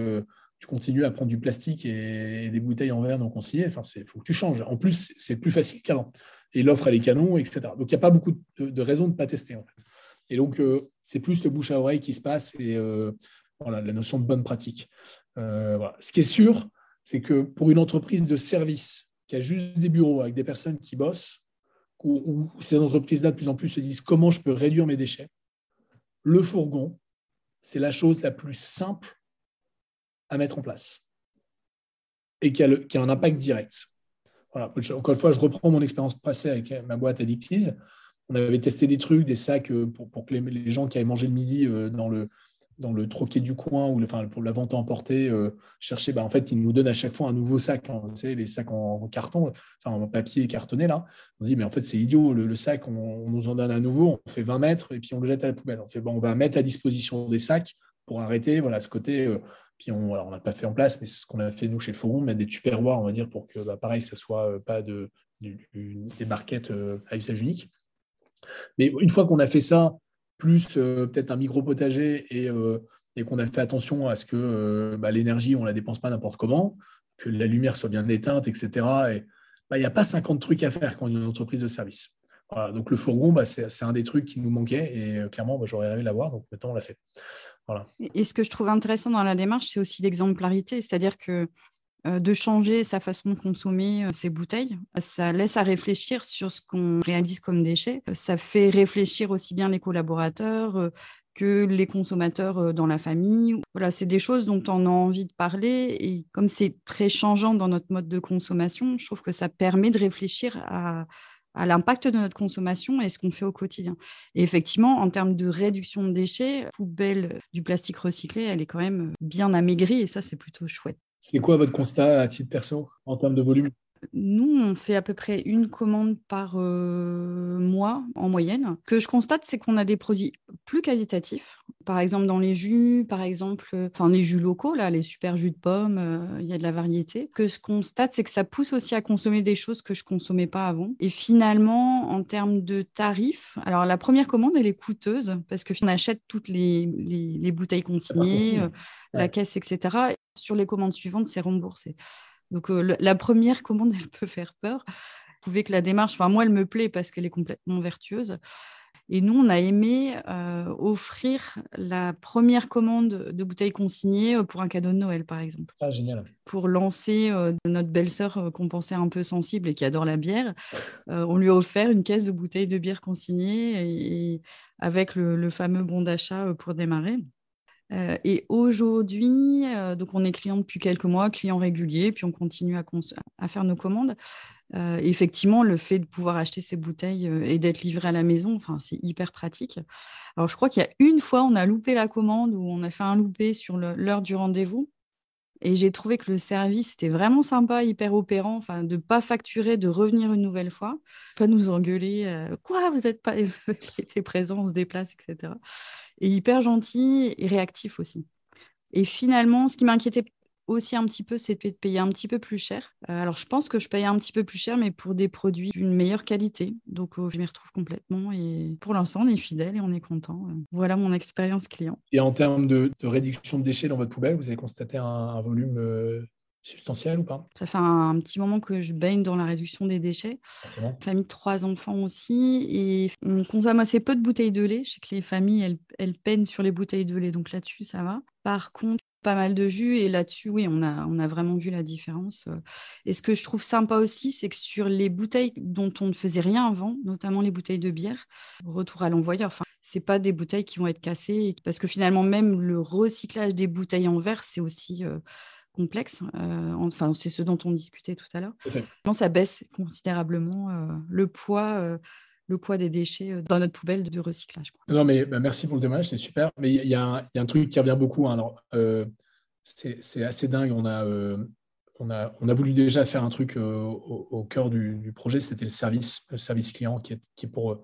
Tu continues à prendre du plastique et, des bouteilles en verre non consignées, enfin, il faut que tu changes. En plus, c'est plus facile qu'avant. Et l'offre, elle est canon, etc. Donc, il n'y a pas beaucoup de, raisons de ne pas tester, en fait. Et donc, euh, c'est plus le bouche à oreille qui se passe et euh, voilà, la notion de bonne pratique. Ce qui est sûr, c'est que pour une entreprise de service qui a juste des bureaux avec des personnes qui bossent, où, ces entreprises-là de plus en plus se disent comment je peux réduire mes déchets, le fourgon, c'est la chose la plus simple à mettre en place et qui a, un impact direct. Encore une fois, je reprends mon expérience passée avec ma boîte Addictiz. On avait testé des trucs, des sacs euh, pour, que les, gens qui avaient mangé le midi euh, dans le, dans le troquet du coin ou enfin, pour la vente à emporter, euh, chercher, bah, en fait, ils nous donnent à chaque fois un nouveau sac, hein, les sacs en, carton, enfin en papier cartonné là. On dit, mais en fait, c'est idiot, le, sac, on, nous en donne à nouveau, on fait 20 mètres et puis on le jette à la poubelle. On fait, bon, on va mettre à disposition des sacs pour arrêter, voilà, ce côté. Euh, puis on alors, n'a pas fait en place, mais c'est ce qu'on a fait nous chez le Forum, mettre des tupperwares, on va dire, pour que, bah, pareil, ça soit euh, pas de, des barquettes à usage unique. Mais une fois qu'on a fait ça, plus euh, peut-être un micro-potager euh, et, qu'on a fait attention à ce que euh, bah, l'énergie, on ne la dépense pas n'importe comment, que la lumière soit bien éteinte, etc. Et bah, il n'y a pas 50 trucs à faire quand on est une entreprise de service. donc le fourgon, bah, c'est un des trucs qui nous manquait et clairement, j'aurais aimé l'avoir, donc maintenant on l'a fait. Voilà. Et ce que je trouve intéressant dans la démarche, c'est aussi l'exemplarité, c'est-à-dire que de changer sa façon de consommer euh, ses bouteilles. Ça laisse à réfléchir sur ce qu'on réalise comme déchets. Ça fait réfléchir aussi bien les collaborateurs euh, que les consommateurs dans la famille. Voilà, c'est des choses dont on a envie de parler et comme c'est très changeant dans notre mode de consommation, je trouve que ça permet de réfléchir à, l'impact de notre consommation et ce qu'on fait au quotidien. Et effectivement, en termes de réduction de déchets, poubelle du plastique recyclé, elle est quand même bien amaigrie et ça, c'est plutôt chouette. C'est quoi votre constat à titre perso en termes de volume? Nous, on fait à peu près une commande par euh, mois en moyenne. Ce que je constate, c'est qu'on a des produits plus qualitatifs. Par exemple, dans les jus, par exemple, euh, enfin les jus locaux, là, les super jus de pommes, euh, il y a de la variété. Ce que je constate, c'est que ça pousse aussi à consommer des choses que je consommais pas avant. Et finalement, en termes de tarifs, alors la première commande, elle est coûteuse parce que on achète toutes les, les, bouteilles consignées, la caisse, etc. Sur les commandes suivantes, c'est remboursé. Donc la première commande, (laughs) elle peut faire peur. Vous pouvez que la démarche, enfin moi, elle me plaît parce qu'elle est complètement vertueuse. Et nous, on a aimé offrir la première commande de bouteilles consignées pour un cadeau de Noël, par exemple. Ah, génial. Pour lancer notre belle-sœur qu'on pensait un peu sensible et qui adore la bière, (laughs) on lui a offert une caisse de bouteilles de bière consignées et, avec le, fameux bon d'achat pour démarrer. Euh, et aujourd'hui, euh, donc on est client depuis quelques mois, client régulier, puis on continue à, faire nos commandes. Euh, effectivement, le fait de pouvoir acheter ces bouteilles et d'être livré à la maison, enfin, c'est hyper pratique. Alors, je crois qu'il y a une fois, on a loupé la commande ou on a fait un loupé sur l'heure du rendez-vous. Et j'ai trouvé que le service était vraiment sympa, hyper opérant, enfin, de ne pas facturer, de revenir une nouvelle fois, pas nous engueuler, quoi, vous n'êtes pas (laughs) été présent, on se déplace, etc et hyper gentil et réactif aussi. Et finalement, ce qui m'inquiétait aussi un petit peu, c'était de payer un petit peu plus cher. Euh, alors, je pense que je paye un petit peu plus cher, mais pour des produits d'une meilleure qualité. Donc, euh, je m'y retrouve complètement. Et pour l'instant, on est fidèle et on est content. Voilà mon expérience client. Et en termes de, réduction de déchets dans votre poubelle, vous avez constaté un, volume euh, substantiel ou pas? Ça fait un, petit moment que je baigne dans la réduction des déchets. Famille de trois enfants aussi. Et on consomme assez peu de bouteilles de lait. Je sais que les familles, elles, elles peinent sur les bouteilles de lait. Donc là-dessus, ça va. Par contre, pas mal de jus. Et là-dessus, oui, on a, on a vraiment vu la différence. Et ce que je trouve sympa aussi, c'est que sur les bouteilles dont on ne faisait rien avant, notamment les bouteilles de bière, retour à l'envoyeur. Enfin, c'est pas des bouteilles qui vont être cassées. Parce que finalement, même le recyclage des bouteilles en verre, c'est aussi complexe. Euh, enfin, c'est ce dont on discutait tout à l'heure. Ça baisse considérablement euh, le poids. Euh, le poids des déchets dans notre poubelle de recyclage. Non, mais bah, merci pour le témoignage, c'est super. Mais il y, a un truc qui revient beaucoup. Hein. Alors, c'est assez dingue. On a, on, a, on a voulu déjà faire un truc au, cœur du, projet, c'était le service, le service client, qui est, qui est pour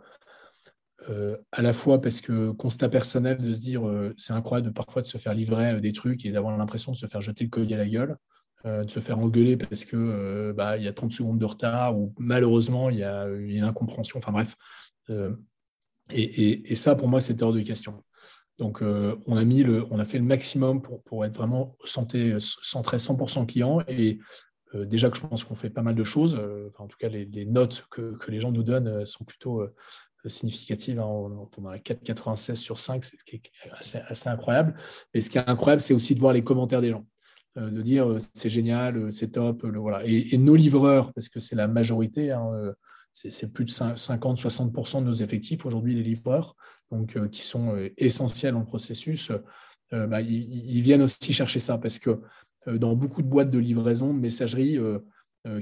euh, à la fois parce que constat personnel de se dire euh, c'est incroyable de parfois de se faire livrer euh, des trucs et d'avoir l'impression de se faire jeter le collier à la gueule, de se faire engueuler parce que bah, il y a 30 secondes de retard ou malheureusement il y a une incompréhension, enfin bref. Et, et, ça pour moi c'était hors de question. Donc on a mis le, on a fait le maximum pour, pour être vraiment centré, centré 100% client et déjà que je pense qu'on fait pas mal de choses, en tout cas les, les notes que, que, les gens nous donnent sont plutôt significative. Hein, on, a 4,96 sur 5, c'est assez, incroyable. Et ce qui est incroyable, c'est aussi de voir les commentaires des gens. Euh, de dire euh, c'est génial, euh, c'est top. Le, voilà. Et, nos livreurs, parce que c'est la majorité, hein, c'est plus de 50-60% de nos effectifs aujourd'hui, les livreurs, donc, qui sont essentiels dans le processus, bah, ils, viennent aussi chercher ça parce que dans beaucoup de boîtes de livraison, de messagerie,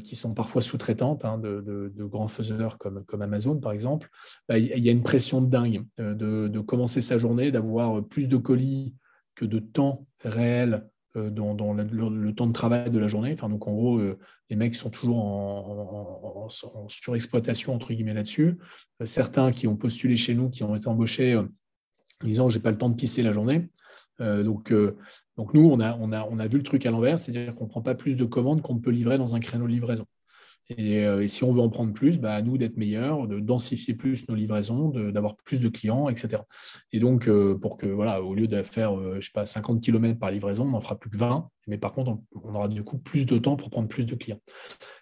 qui sont parfois sous-traitantes hein, de, grands faiseurs comme, Amazon, par exemple, bah, il y a une pression de dingue euh, de, commencer sa journée, d'avoir plus de colis que de temps réel euh, dans, le, temps de travail de la journée. Enfin, donc, en gros, les mecs sont toujours en, surexploitation, entre guillemets, là-dessus. certains qui ont postulé chez nous, qui ont été embauchés, disant « j'ai pas le temps de pisser la journée ». Euh, donc, euh, donc nous, on a, on, a, on a vu le truc à l'envers, c'est-à-dire qu'on ne prend pas plus de commandes qu'on peut livrer dans un créneau de livraison. Et, euh, si on veut en prendre plus, bah, à nous d'être meilleurs, de densifier plus nos livraisons, d'avoir plus de clients, etc. Et donc, pour que, voilà, au lieu de faire, je sais pas, 50 km par livraison, on n'en fera plus que 20, mais par contre, on, aura du coup plus de temps pour prendre plus de clients.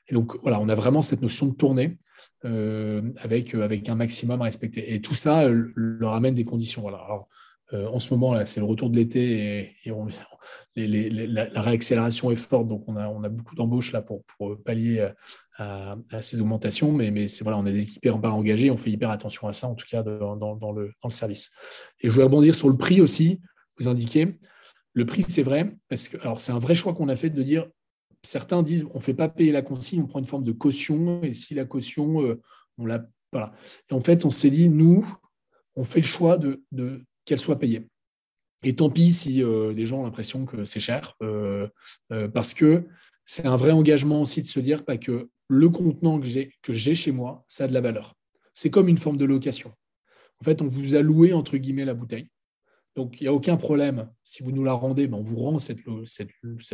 Et donc, voilà, on a vraiment cette notion de tournée avec, avec un maximum à respecter. Et tout ça leur amène des conditions. Voilà. Euh, en ce moment, c'est le retour de l'été et, la, réaccélération est forte. Donc, on a, beaucoup d'embauches là pour, pallier à, ces augmentations. Mais, mais c'est, voilà, on a des équipes hyper engagées. On fait hyper attention à ça, en tout cas, dans, le, service. Et je voulais rebondir sur le prix aussi. Vous indiquez. Le prix, c'est vrai. Parce que, alors, c'est un vrai choix qu'on a fait de dire certains disent on ne fait pas payer la consigne, on prend une forme de caution. Et si la caution. Euh, On l'a, voilà. Et en fait, on s'est dit, nous, on fait le choix de, qu'elle soit payée. Et tant pis si les gens ont l'impression que c'est cher, parce que c'est un vrai engagement aussi de se dire pas que le contenant que j'ai, chez moi, ça a de la valeur. C'est comme une forme de location. En fait, on vous a loué, entre guillemets, la bouteille. Donc, il n'y a aucun problème. Si vous nous la rendez, ben, on vous rend cette,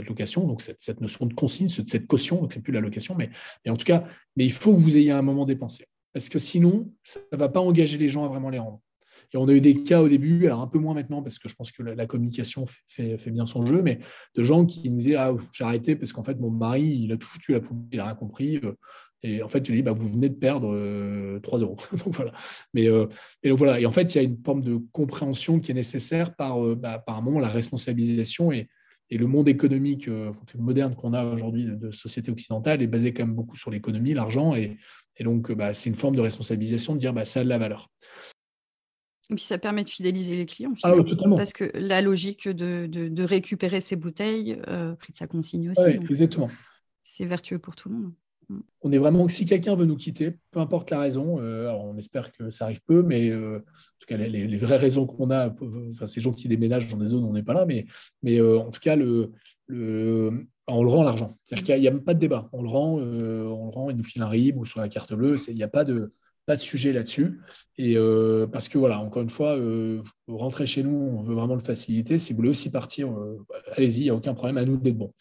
location, donc cette, notion de consigne, cette caution, donc c'est plus la location, mais, en tout cas, mais il faut que vous ayez un moment dépensé. Parce que sinon, ça ne va pas engager les gens à vraiment les rendre. Et on a eu des cas au début, un peu moins maintenant, parce que je pense que la, communication fait, bien son jeu, mais de gens qui me disaient Ah, j'ai arrêté parce qu'en fait, mon mari, il a tout foutu la poubelle, il n'a rien compris. Euh, et en fait, tu dis, bah, vous venez de perdre 3 euh, euros. (laughs) donc, voilà. Mais, euh, et donc, voilà. Et en fait, il y a une forme de compréhension qui est nécessaire par, euh, bah, la responsabilisation et, le monde économique moderne qu'on a aujourd'hui de, société occidentale est basé quand même beaucoup sur l'économie, l'argent. Et, et, donc, bah, c'est une forme de responsabilisation de dire, bah, ça a de la valeur. Et puis ça permet de fidéliser les clients. Ah, parce que la logique de, de, récupérer ces bouteilles, prix de sa consigne aussi. exactement. C'est vertueux pour tout le monde. On est vraiment, si quelqu'un veut nous quitter, peu importe la raison, euh, on espère que ça arrive peu, mais euh, en tout cas, les, vraies raisons qu'on a, enfin, ces gens qui déménagent dans des zones où on n'est pas là, mais, mais euh, en tout cas, le, on le rend l'argent. C'est-à-dire qu'il n'y a, même pas de débat. On le rend, on le rend, il nous file un RIB ou sur la carte bleue, il n'y a pas de, pas de sujet là-dessus. Et parce que voilà, encore une fois, vous rentrez chez nous, on veut vraiment le faciliter. Si vous voulez aussi partir, allez-y, il n'y a aucun problème à nous d'être bon.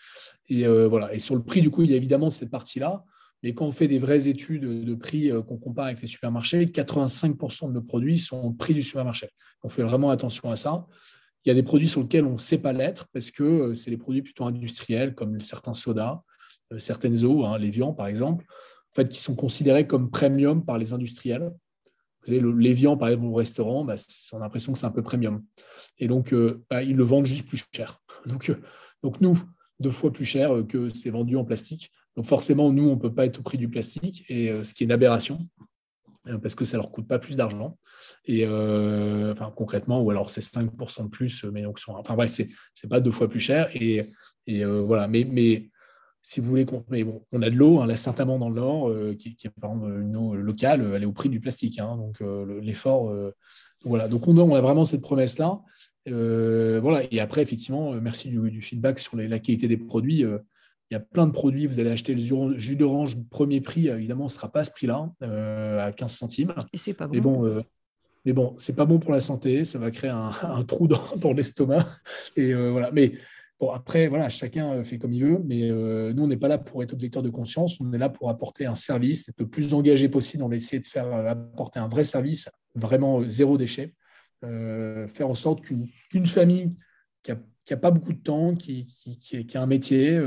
Et voilà. Et sur le prix, du coup, il y a évidemment cette partie-là. Mais quand on fait des vraies études de prix euh, qu'on compare avec les supermarchés, 85% de nos produits sont au prix du supermarché. On fait vraiment attention à ça. Il y a des produits sur lesquels on ne sait pas l'être parce que euh, c'est des produits plutôt industriels comme certains sodas, euh, certaines eaux, hein, les viands par exemple, en fait, qui sont considérés comme premium par les industriels. Vous savez, le l'évian, par exemple, au restaurant, bah, on a l'impression que c'est un peu premium. Et donc, bah, ils le vendent juste plus cher. (laughs) Donc, donc, nous, deux fois plus cher que c'est vendu en plastique. Donc forcément, nous, on ne peut pas être au prix du plastique, et euh, ce qui est une aberration, euh, parce que ça ne leur coûte pas plus d'argent. Et euh, enfin, concrètement, ou alors c'est 5% de plus, mais donc, enfin bref, c'est pas deux fois plus cher. Et, et voilà, mais, mais si vous voulez, mais bon, on a de l'eau, hein, la Saint-Amand dans le Nord, qui, qui, est par exemple une eau locale, elle est au prix du plastique. Hein, donc l'effort, voilà. Donc on a, on a, vraiment cette promesse-là. voilà. Et après, effectivement, merci du, du feedback sur la qualité des produits. Il y a plein de produits. Vous allez acheter le jus d'orange premier prix. Évidemment, ce ne sera pas à ce prix-là, euh, à 15 centimes. Et c'est pas bon. Mais bon, euh, mais bon, c'est pas bon pour la santé. Ça va créer un, (laughs) trou dans, l'estomac. Et euh, voilà. Mais après, voilà, chacun fait comme il veut. Mais nous, on n'est pas là pour être objecteur de conscience. On est là pour apporter un service, être le plus engagé possible. On va essayer de faire apporter un vrai service, vraiment zéro déchet. faire en sorte qu'une famille qui n'a pas beaucoup de temps, qui, a un métier,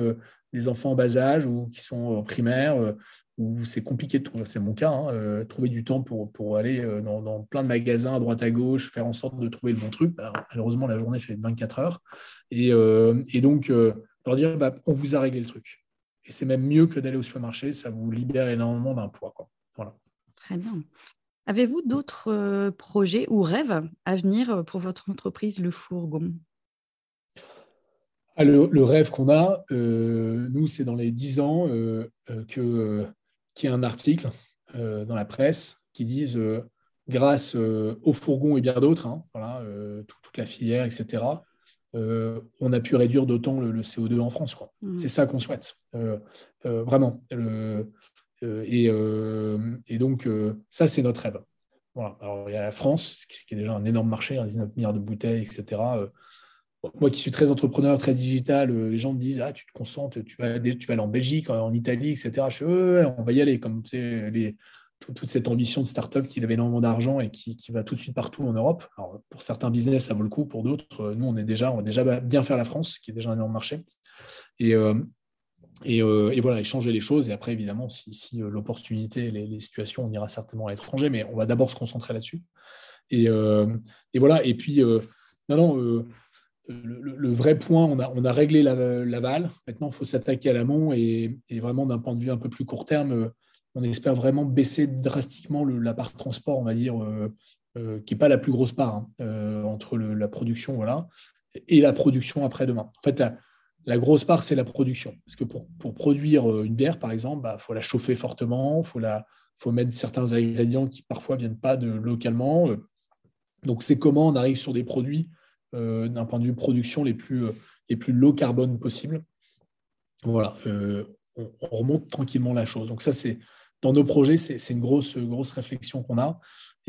des enfants en bas âge ou qui sont en primaire, euh, où c'est compliqué de trouver, c'est mon cas, hein, euh, trouver du temps pour, pour aller euh, dans, plein de magasins à droite à gauche, faire en sorte de trouver le bon truc. Bah, malheureusement, la journée fait 24 heures. Et, et donc, leur dire, bah, on vous a réglé le truc. Et c'est même mieux que d'aller au supermarché, ça vous libère énormément d'un poids. Quoi. Voilà. Très bien. Avez-vous d'autres projets ou rêves à venir pour votre entreprise Le Fourgon? Ah, le, rêve qu'on a, euh, nous, c'est dans les 10 ans euh, euh, que, qu'il y ait un article dans la presse qui dise grâce au fourgon et bien d'autres, hein, voilà, toute la filière, etc., on a pu réduire d'autant le, CO2 en France. Mmh. C'est ça qu'on souhaite, vraiment. Et, et, donc, ça, c'est notre rêve. Voilà. Alors, il y a la France, qui est déjà un énorme marché, 19 hein, milliards de bouteilles, etc moi qui suis très entrepreneur, très digital, euh, les gens me disent Ah, tu te concentres, tu vas, tu vas aller en Belgique, en Italie, etc. Je ouais, on va y aller. Comme toute cette ambition de start-up qui avait énormément d'argent et qui, va tout de suite partout en Europe. Alors, pour certains business, ça vaut le coup. Pour d'autres, euh, nous, on est déjà, on va déjà bien faire la France, qui est déjà un énorme marché. Et, euh, et, voilà, échanger les choses. Et après, évidemment, si, l'opportunité, les, situations, on ira certainement à l'étranger, mais on va d'abord se concentrer là-dessus. Et, et, voilà. Et puis, non, non le, vrai point, on a, réglé l'aval. Maintenant, il faut s'attaquer à l'amont et, vraiment d'un point de vue un peu plus court terme, on espère vraiment baisser drastiquement la part transport, on va dire, euh, euh, qui n'est pas la plus grosse part hein, euh, entre la production voilà, et la production après-demain. En fait, la grosse part, c'est la production. Parce que pour, produire une bière, par exemple, il bah, faut la chauffer fortement, il faut, faut mettre certains ingrédients qui parfois ne viennent pas de localement. Donc, c'est comment on arrive sur des produits d'un point de vue production les plus, les plus low carbone possible. Voilà, on, remonte tranquillement la chose. Donc, ça, c'est dans nos projets, c'est une grosse, grosse réflexion qu'on a.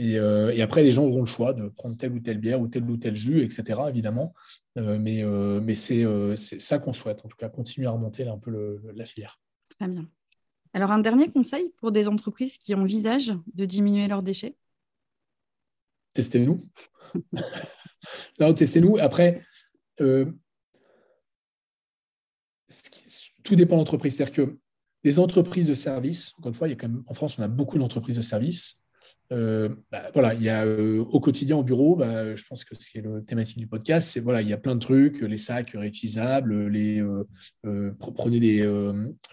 Euh, et, après, les gens auront le choix de prendre telle ou telle bière ou tel ou tel jus, etc., évidemment. Euh, mais euh, mais c'est ça qu'on souhaite, en tout cas, continuer à remonter un peu la filière. Très bien. Alors, un dernier conseil pour des entreprises qui envisagent de diminuer leurs déchets? Testez-nous. (laughs) non, testez-nous. Après, tout dépend de l'entreprise. C'est-à-dire que des entreprises de services, encore une fois, en France, on a beaucoup d'entreprises de services. Euh, bah, voilà, il y a euh, au quotidien au bureau, bah, je pense que ce qui est le thématique du podcast, c'est voilà, il y a plein de trucs, les sacs réutilisables, les euh, prenez des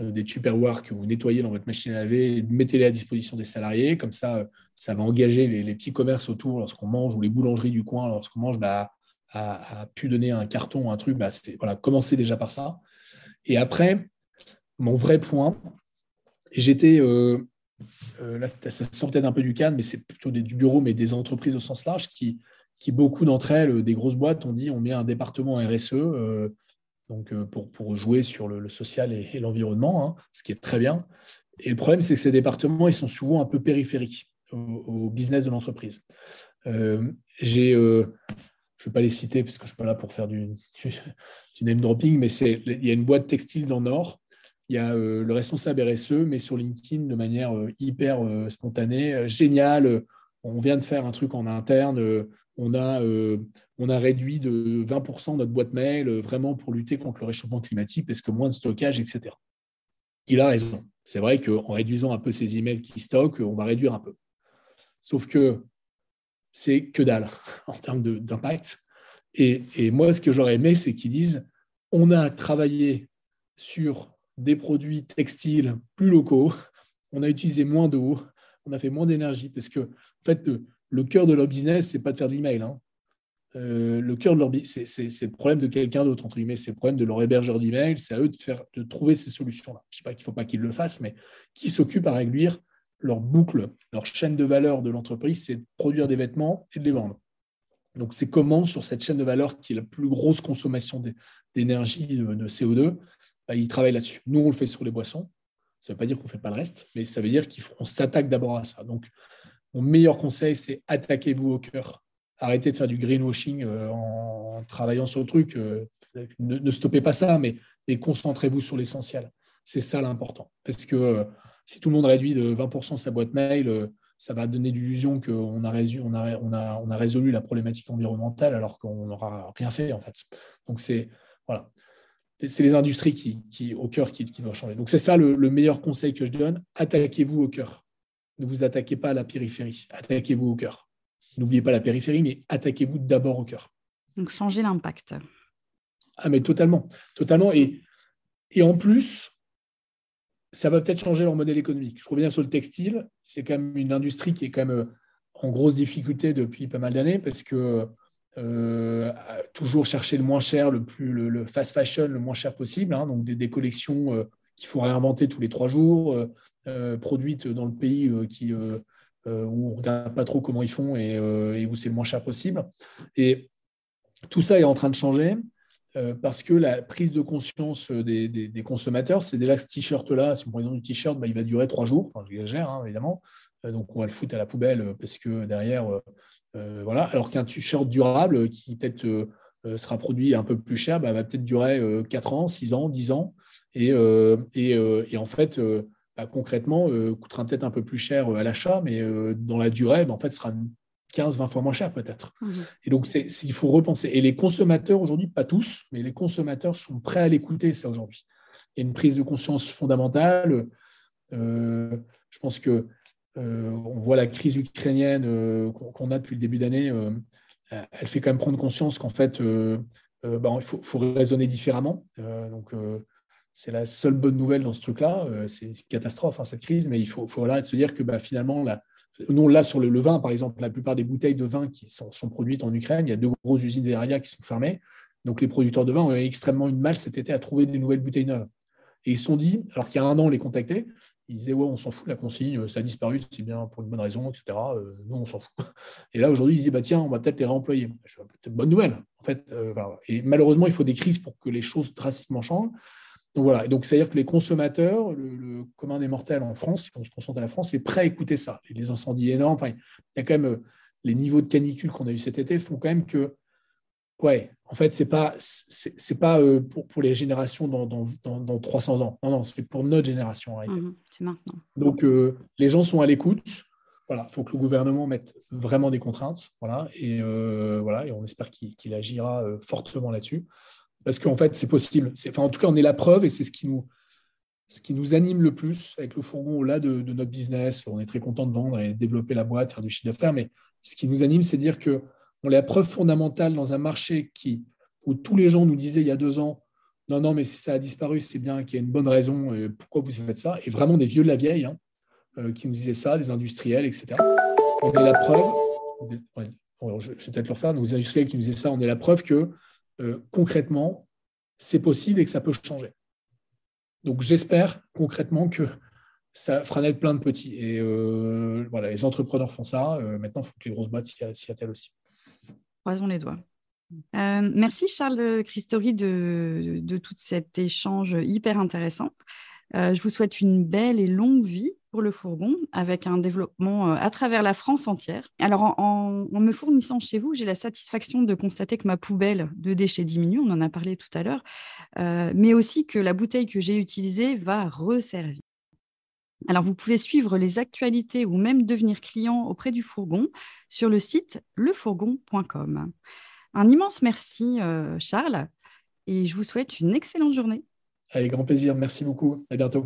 des que vous nettoyez dans votre machine à laver, mettez-les à disposition des salariés, comme ça, ça va engager les, petits commerces autour lorsqu'on mange ou les boulangeries du coin lorsqu'on mange, bah, à, pu donner un carton, un truc, bah, voilà, commencez déjà par ça. Et après, mon vrai point, j'étais euh, là, ça sortait d'un peu du cadre, mais c'est plutôt des, du bureau, mais des entreprises au sens large qui, qui beaucoup d'entre elles, euh, des grosses boîtes, ont dit on met un département RSE euh, donc, pour, pour, jouer sur le, social et, l'environnement, hein, ce qui est très bien. Et le problème, c'est que ces départements, ils sont souvent un peu périphériques au, business de l'entreprise. J'ai, je ne vais pas les citer parce que je ne suis pas là pour faire du, (laughs) du name dropping, mais il y a une boîte textile dans le Nord il y a euh, le responsable RSE, mais sur LinkedIn de manière euh, hyper euh, spontanée. génial, on vient de faire un truc en interne, on a, on a réduit de 20% notre boîte mail vraiment pour lutter contre le réchauffement climatique parce que moins de stockage, etc. Il a raison. C'est vrai qu'en réduisant un peu ces emails qui stockent, on va réduire un peu. Sauf que c'est que dalle (laughs) en termes d'impact. Et, et, moi, ce que j'aurais aimé, c'est qu'ils disent on a travaillé sur des produits textiles plus locaux, on a utilisé moins d'eau, on a fait moins d'énergie, parce que fait, le, cœur de leur business, c'est pas de faire de l'email. Hein. Euh, le cœur de leur c'est, c'est, le problème de quelqu'un d'autre, entre guillemets, c'est le problème de leur hébergeur d'email, c'est à eux de, faire, de trouver ces solutions-là. Je ne sais pas qu'il ne faut pas qu'ils le fassent, mais qui s'occupe à réduire leur boucle, leur chaîne de valeur de l'entreprise, c'est de produire des vêtements et de les vendre. Donc, c'est comment, sur cette chaîne de valeur qui est la plus grosse consommation d'énergie, de CO2, bah, ils travaillent là-dessus. Nous, on le fait sur les boissons. Ça ne veut pas dire qu'on ne fait pas le reste, mais ça veut dire qu'on s'attaque d'abord à ça. Donc, mon meilleur conseil, c'est attaquez-vous au cœur. Arrêtez de faire du greenwashing euh, en, travaillant sur le truc. Euh, ne, stoppez pas ça, mais, concentrez-vous sur l'essentiel. C'est ça l'important. Parce que euh, si tout le monde réduit de 20% sa boîte mail, ça va donner l'illusion qu'on a, on a, a résolu la problématique environnementale alors qu'on n'aura rien fait en fait. Donc c'est voilà c'est les industries qui, au cœur qui, doivent changer. Donc c'est ça le, meilleur conseil que je donne. Attaquez-vous au cœur. Ne vous attaquez pas à la périphérie. Attaquez-vous au cœur. N'oubliez pas la périphérie, mais attaquez-vous d'abord au cœur. Donc changer l'impact. Ah mais totalement, totalement. Et, et en plus, ça va peut-être changer leur modèle économique. Je reviens sur le textile. C'est quand même une industrie qui est quand même en grosse difficulté depuis pas mal d'années parce que euh, toujours chercher le moins cher, le, plus, le, fast fashion le moins cher possible, hein, donc des, collections euh, qu'il faut réinventer tous les trois jours, euh, produites dans le pays qui, où on ne regarde pas trop comment ils font et, où c'est le moins cher possible. Et tout ça est en train de changer parce que la prise de conscience des, consommateurs, c'est déjà ce t-shirt-là, si on prend exemple du t-shirt, bah, il va durer trois jours, enfin, j'exagère hein, évidemment, donc on va le foutre à la poubelle parce que derrière, euh, voilà. Alors qu'un t-shirt durable qui peut-être euh, euh, sera produit un peu plus cher, bah, va peut-être durer 4 ans, 6 ans, 10 ans. Et, en fait, bah, concrètement, coûtera peut-être un peu plus cher à l'achat, mais dans la durée, en fait, sera 15-20 fois moins cher peut-être. Mmh. Et donc, il faut repenser. Et les consommateurs aujourd'hui, pas tous, mais les consommateurs sont prêts à l'écouter, ça aujourd'hui. Il y a une prise de conscience fondamentale. je pense que euh, on voit la crise ukrainienne euh, qu'on a depuis le début d'année, euh, elle fait quand même prendre conscience qu'en fait, bah, il faut, raisonner différemment. donc, c'est la seule bonne nouvelle dans ce truc-là. c'est une catastrophe, hein, cette crise, mais il faut, faut se dire que bah, finalement, nous, là, sur le, vin, par exemple, la plupart des bouteilles de vin qui sont, produites en Ukraine, il y a deux grosses usines Veria qui sont fermées. Donc les producteurs de vin ont eu extrêmement une mal cet été à trouver des nouvelles bouteilles neuves. Et ils se sont dit, alors qu'il y a un an, on les contactait, ils disaient Ouais, on s'en fout, la consigne, ça a disparu, c'est bien pour une bonne raison, etc. Euh, nous, on s'en fout. (laughs) Et là, aujourd'hui, ils disaient bah, Tiens, on va peut-être les réemployer. Peut-être bonne nouvelle. En fait, euh, Et malheureusement, il faut des crises pour que les choses drastiquement changent. Donc voilà, et donc c'est-à-dire que les consommateurs, le, commun des mortels en France, si on se concentre à la France, est prêt à écouter ça. les incendies énormes, il y a quand même euh, les niveaux de canicule qu'on a eu cet été font quand même que Ouais, en fait, c'est pas c'est pas euh, pour, pour, les générations dans, dans, dans, 300 ans. Non, non, c'est pour notre génération. Mmh c'est maintenant. Donc, euh, les gens sont à l'écoute. Voilà, il faut que le gouvernement mette vraiment des contraintes. Voilà, et, euh, voilà, et on espère qu'il agira fortement là-dessus. Parce qu'en fait, c'est possible. Enfin, en tout cas, on est la preuve et c'est ce qui nous ce qui nous anime le plus avec le fourgon au-delà de, de, notre business. On est très content de vendre et développer la boîte, faire du chiffre d'affaires. Mais ce qui nous anime, c'est de dire que on est la preuve fondamentale dans un marché qui, où tous les gens nous disaient il y a deux ans, non, non, mais si ça a disparu, c'est bien qu'il y a une bonne raison, euh, pourquoi vous faites ça? Et vraiment des vieux de la vieille hein, euh, qui nous disaient ça, des industriels, etc. On est la preuve, je, vais peut-être le refaire, nos industriels qui nous disaient ça, on est la preuve que euh, concrètement, c'est possible et que ça peut changer. Donc j'espère concrètement que ça fera naître plein de petits. Et voilà, les entrepreneurs font ça. maintenant, il faut que les grosses boîtes s'y attellent aussi. Croisons les doigts. Euh, merci Charles Christori de, de, tout cet échange hyper intéressant. Euh, je vous souhaite une belle et longue vie le fourgon avec un développement euh, à travers la France entière. Alors en, me fournissant chez vous, j'ai la satisfaction de constater que ma poubelle de déchets diminue, on en a parlé tout à l'heure, mais aussi que la bouteille que j'ai utilisée va resservir. Alors, vous pouvez suivre les actualités ou même devenir client auprès du fourgon sur le site lefourgon.com. Un immense merci, euh, Charles, et je vous souhaite une excellente journée. Avec grand plaisir. Merci beaucoup. À bientôt.